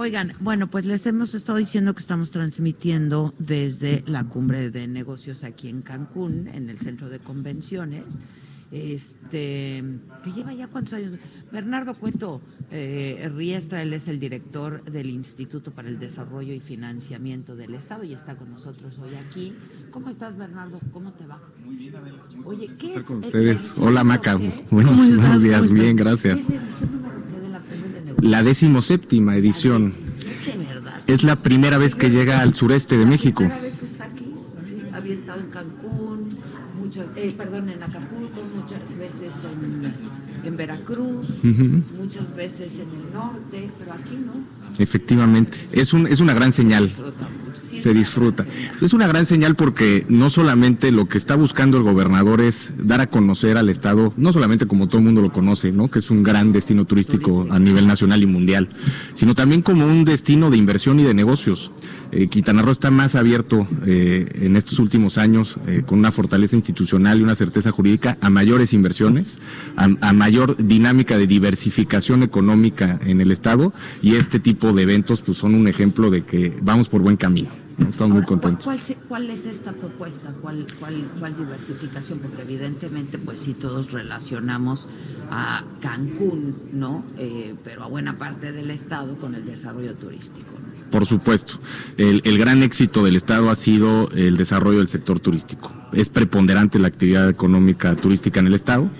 Oigan, bueno, pues les hemos estado diciendo que estamos transmitiendo desde la cumbre de negocios aquí en Cancún, en el centro de convenciones. Este, que lleva ya cuántos años. Bernardo Cueto eh, Riestra, él es el director del Instituto para el Desarrollo y Financiamiento del Estado y está con nosotros hoy aquí. ¿Cómo estás, Bernardo? ¿Cómo te va? Muy bien, Adela. Oye, ¿qué estar es? con ustedes. Hola, Maca. Buenos, días. Bien, gracias. La decimoséptima edición. Es la primera vez que llega al sureste de México. Había estado en Cancún, muchas, eh, perdón, en Acapulco, muchas veces en, en Veracruz, muchas veces en el norte, pero aquí no. Efectivamente. Es, un, es una gran señal. Se disfruta. Es una gran señal porque no solamente lo que está buscando el gobernador es dar a conocer al Estado, no solamente como todo el mundo lo conoce, ¿no? que es un gran destino turístico a nivel nacional y mundial, sino también como un destino de inversión y de negocios. Eh, Quintana Roo está más abierto eh, en estos últimos años, eh, con una fortaleza institucional y una certeza jurídica, a mayores inversiones, a, a mayor dinámica de diversificación económica en el Estado, y este tipo de eventos pues, son un ejemplo de que vamos por buen camino. Estamos muy Ahora, ¿cuál- contentos. ¿cuál, es esta propuesta? ¿Cuál, cuál, ¿Cuál diversificación? Porque evidentemente, pues sí, todos relacionamos a Cancún, ¿no? Eh, pero a buena parte del estado con el desarrollo turístico. ¿no? Por supuesto. El, el gran éxito del Estado ha sido el desarrollo del sector turístico. Es preponderante la actividad económica turística en el Estado,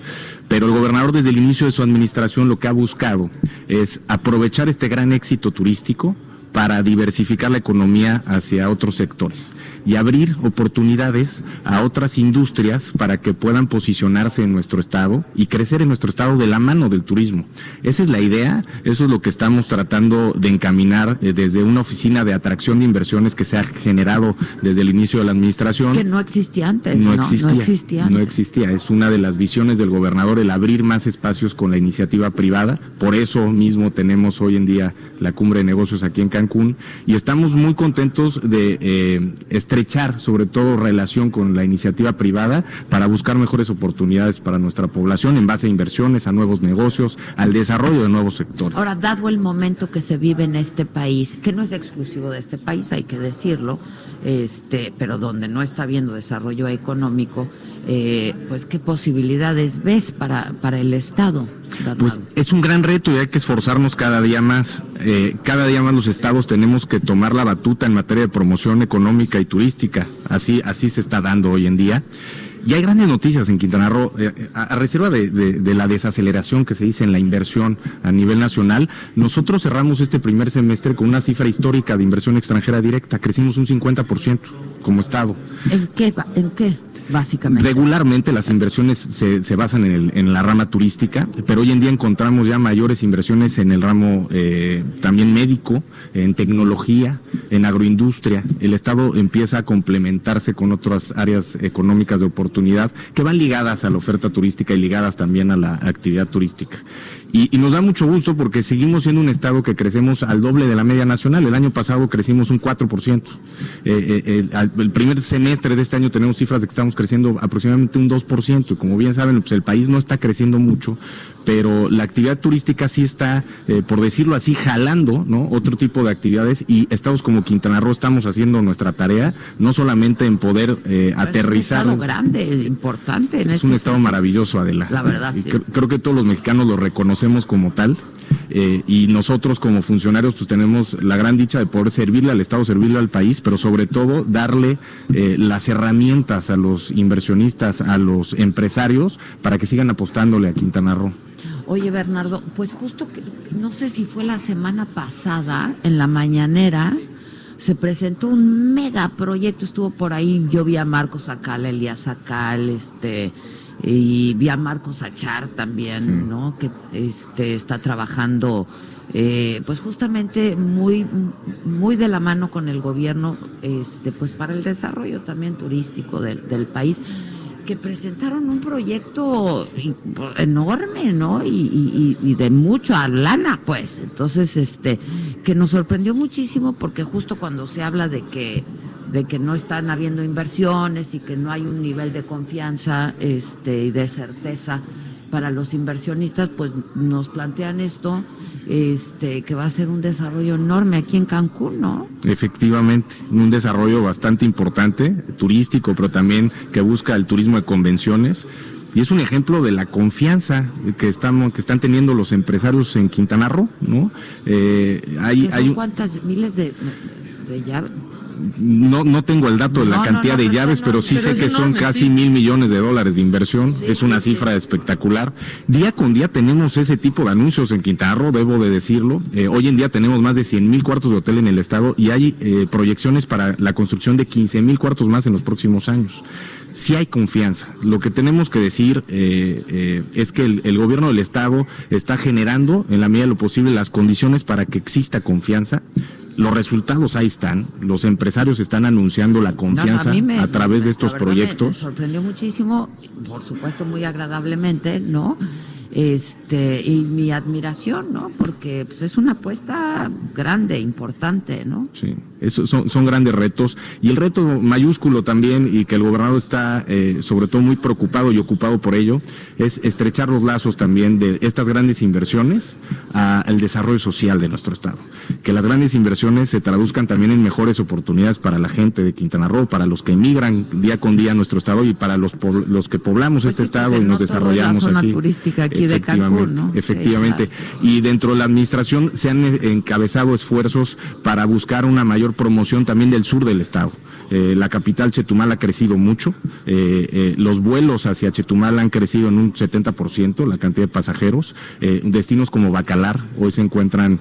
pero el gobernador desde el inicio de su administración lo que ha buscado es aprovechar este gran éxito turístico para diversificar la economía hacia otros sectores y abrir oportunidades a otras industrias para que puedan posicionarse en nuestro estado y crecer en nuestro estado de la mano del turismo. Esa es la idea, eso es lo que estamos tratando de encaminar eh, desde una oficina de atracción de inversiones que se ha generado desde el inicio de la administración. Que no existía antes. No No, existía, No existía. no antes. existía. Es una de las visiones del gobernador el abrir más espacios con la iniciativa privada. Por eso mismo tenemos hoy en día la cumbre de negocios aquí en Cancún y estamos muy contentos de eh, estrechar, sobre todo, relación con la iniciativa privada para buscar mejores oportunidades para nuestra población en base a inversiones, a nuevos negocios, al desarrollo de nuevos sectores. Ahora, dado el momento que se vive en este país, que no es exclusivo de este país, hay que decirlo, este, pero donde no está habiendo desarrollo económico, eh, pues qué posibilidades ves para, para el Estado? Pues es un gran reto y hay que esforzarnos cada día más. Eh, cada día más los estados tenemos que tomar la batuta en materia de promoción económica y turística. Así, así se está dando hoy en día. Y hay grandes noticias en Quintana Roo, eh, a, a reserva de, de- de la desaceleración que se dice en la inversión a nivel nacional. Nosotros cerramos este primer semestre con una cifra histórica de inversión extranjera directa. Crecimos un 50% como estado. ¿En qué, en qué básicamente? Regularmente las inversiones se, se basan en, el- en la rama turística, pero hoy en día encontramos ya mayores inversiones en el ramo eh, también médico, en tecnología, en agroindustria. El Estado empieza a complementarse con otras áreas económicas de oportunidad que van ligadas a la oferta turística y ligadas también a la actividad turística. Y, nos da mucho gusto porque seguimos siendo un Estado que crecemos al doble de la media nacional. El año pasado crecimos un 4%. Eh, eh, el primer semestre de este año tenemos cifras de que estamos creciendo aproximadamente un 2%. Y como bien saben, pues el país no está creciendo mucho, pero la actividad turística sí está, eh, por decirlo así, jalando ¿no? otro tipo de actividades y estados como Quintana Roo estamos haciendo nuestra tarea, no solamente en poder eh, aterrizar. Es un estado grande, importante. En Es un estado maravilloso, Adela. La verdad, Y sí. cre- creo que todos los mexicanos lo reconocemos como tal. eh, y nosotros como funcionarios pues tenemos la gran dicha de poder servirle al Estado, servirle al país, pero sobre todo darle eh, las herramientas a los inversionistas, a los empresarios, para que sigan apostándole a Quintana Roo. Oye, Bernardo, pues justo que no sé si fue la semana pasada, en la mañanera, se presentó un megaproyecto, estuvo por ahí, yo vi a Marcos Acal, Elías Acal, este, y vi a Marcos Achar también, ¿no? Que este está trabajando eh, pues justamente muy muy de la mano con el gobierno este pues para el desarrollo también turístico del, del país que presentaron un proyecto enorme, ¿no? Y, de mucha lana, pues. Entonces, este, que nos sorprendió muchísimo porque justo cuando se habla de que de que no están habiendo inversiones y que no hay un nivel de confianza este, y de certeza para los inversionistas, pues nos plantean esto, este, que va a ser un desarrollo enorme aquí en Cancún, ¿no? Efectivamente, un desarrollo bastante importante, turístico, pero también que busca el turismo de convenciones. Y es un ejemplo de la confianza que estamos, que están teniendo los empresarios en Quintana Roo, ¿no? Eh, hay, hay cuántas miles de, de no, no tengo el dato de la cantidad de llaves, pero sí sé que son casi mil millones de dólares de inversión. es una cifra espectacular. Día con día tenemos ese tipo de anuncios en Quintana Roo, debo de decirlo. Eh, hoy en día tenemos más de 100 mil cuartos de hotel en el estado y hay eh, proyecciones para la construcción de 15 mil cuartos más en los próximos años sí hay confianza. Lo que tenemos que decir eh, es que el, gobierno del Estado está generando, en la medida de lo posible, las condiciones para que exista confianza. Los resultados ahí están, los empresarios están anunciando la confianza a, través de estos proyectos. Me, sorprendió muchísimo, por supuesto muy agradablemente, ¿no? este y mi admiración, ¿no? Porque pues, es una apuesta grande, importante, ¿no? Sí, eso son, son grandes retos y el reto mayúsculo también y que el gobernador está eh, sobre todo muy preocupado y ocupado por ello es estrechar los lazos también de estas grandes inversiones al desarrollo social de nuestro estado, que las grandes inversiones se traduzcan también en mejores oportunidades para la gente de Quintana Roo, para los que emigran día con día a nuestro estado y para los los que poblamos pues este estado y nos desarrollamos aquí. Turística aquí efectivamente, Efectivamente. Y dentro de la administración se han eh, encabezado esfuerzos para buscar una mayor promoción también del sur del estado. Eh, la capital Chetumal ha crecido mucho, eh, los vuelos hacia Chetumal han crecido en un 70%, la cantidad de pasajeros, destinos como Bacalar hoy se encuentran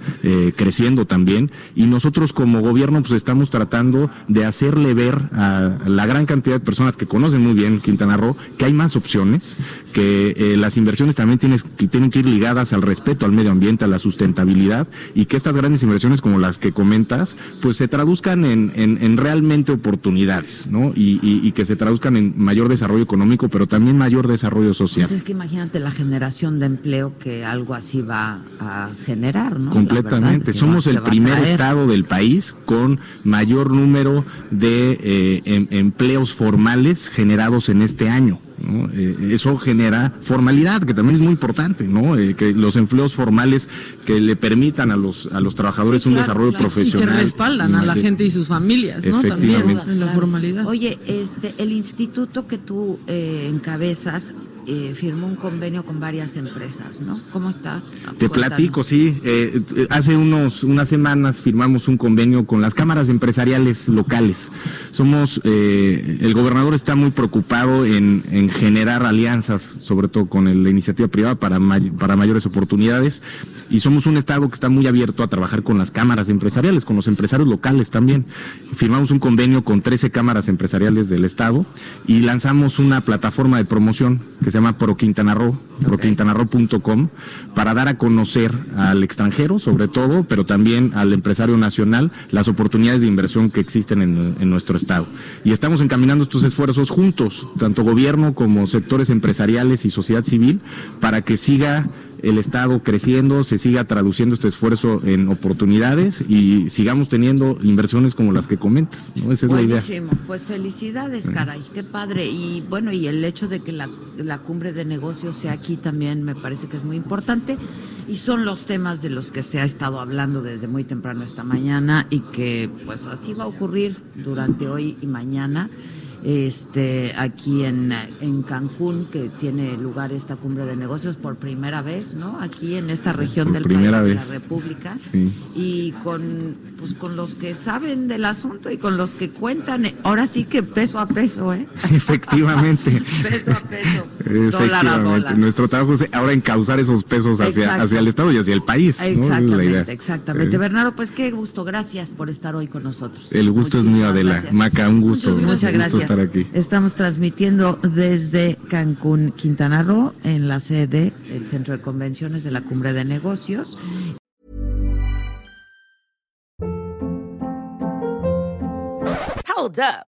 creciendo también y nosotros como gobierno pues estamos tratando de hacerle ver a la gran cantidad de personas que conocen muy bien Quintana Roo que hay más opciones, que las inversiones también tienen que ir ligadas al respeto al medio ambiente, a la sustentabilidad y que estas grandes inversiones como las que comentas, pues se traduzcan en, en, realmente oportunidades, ¿no? Y, y, que se traduzcan en mayor desarrollo económico, pero también mayor desarrollo social. Pues es que imagínate la generación de empleo que algo así va a generar, ¿no? Completamente. Somos el primer estado del país con mayor número de eh, em, empleos formales generados en este año. Eh, eso genera formalidad, que también es muy importante, ¿no? Eh, que los empleos formales que le permitan a los a los trabajadores un desarrollo profesional. Y que respaldan a la gente y sus familias, ¿no? También en la formalidad. Oye, este, el instituto que tú eh, encabezas eh, firmó un convenio con varias empresas, ¿no? ¿Cómo está? Te platico, sí. Eh, hace unos unas semanas firmamos un convenio con las cámaras empresariales locales. Somos, eh, el gobernador está muy preocupado en, en generar alianzas, sobre todo con la iniciativa privada para, para mayores oportunidades. Y somos un estado que está muy abierto a trabajar con las cámaras empresariales, con los empresarios locales también. Firmamos un convenio con 13 cámaras empresariales del estado y lanzamos una plataforma de promoción que se llama Pro Quintana Roo, proquintanarro.com, para dar a conocer al extranjero, sobre todo, pero también al empresario nacional, las oportunidades de inversión que existen en, en nuestro estado. Y estamos encaminando estos esfuerzos juntos, tanto gobierno como sectores empresariales y sociedad civil, para que siga el Estado creciendo, se siga traduciendo este esfuerzo en oportunidades y sigamos teniendo inversiones como las que comentas. ¿no? Esa es la idea. Pues felicidades, caray, qué padre. Y bueno, y el hecho de que la, la cumbre de negocios sea aquí también me parece que es muy importante. Y son los temas de los que se ha estado hablando desde muy temprano esta mañana y que pues así va a ocurrir durante hoy y mañana este, aquí en, en Cancún, que tiene lugar esta cumbre de negocios por primera vez, ¿no? Aquí en esta región del país, de la República. Y con, pues, con los que saben del asunto y con los que cuentan, ahora sí que peso a peso, ¿eh? Efectivamente. peso a peso. Efectivamente. Nuestro trabajo es ahora encauzar esos pesos hacia, hacia el Estado y hacia el país. Exactamente, exactamente. Eh. Bernardo, pues qué gusto, gracias por estar hoy con nosotros. El gusto es mío, Adela. Maca, un gusto. Muchas gracias estar aquí. Estamos transmitiendo desde Cancún, Quintana Roo, en la sede del Centro de Convenciones de la Cumbre de Negocios. Hold up.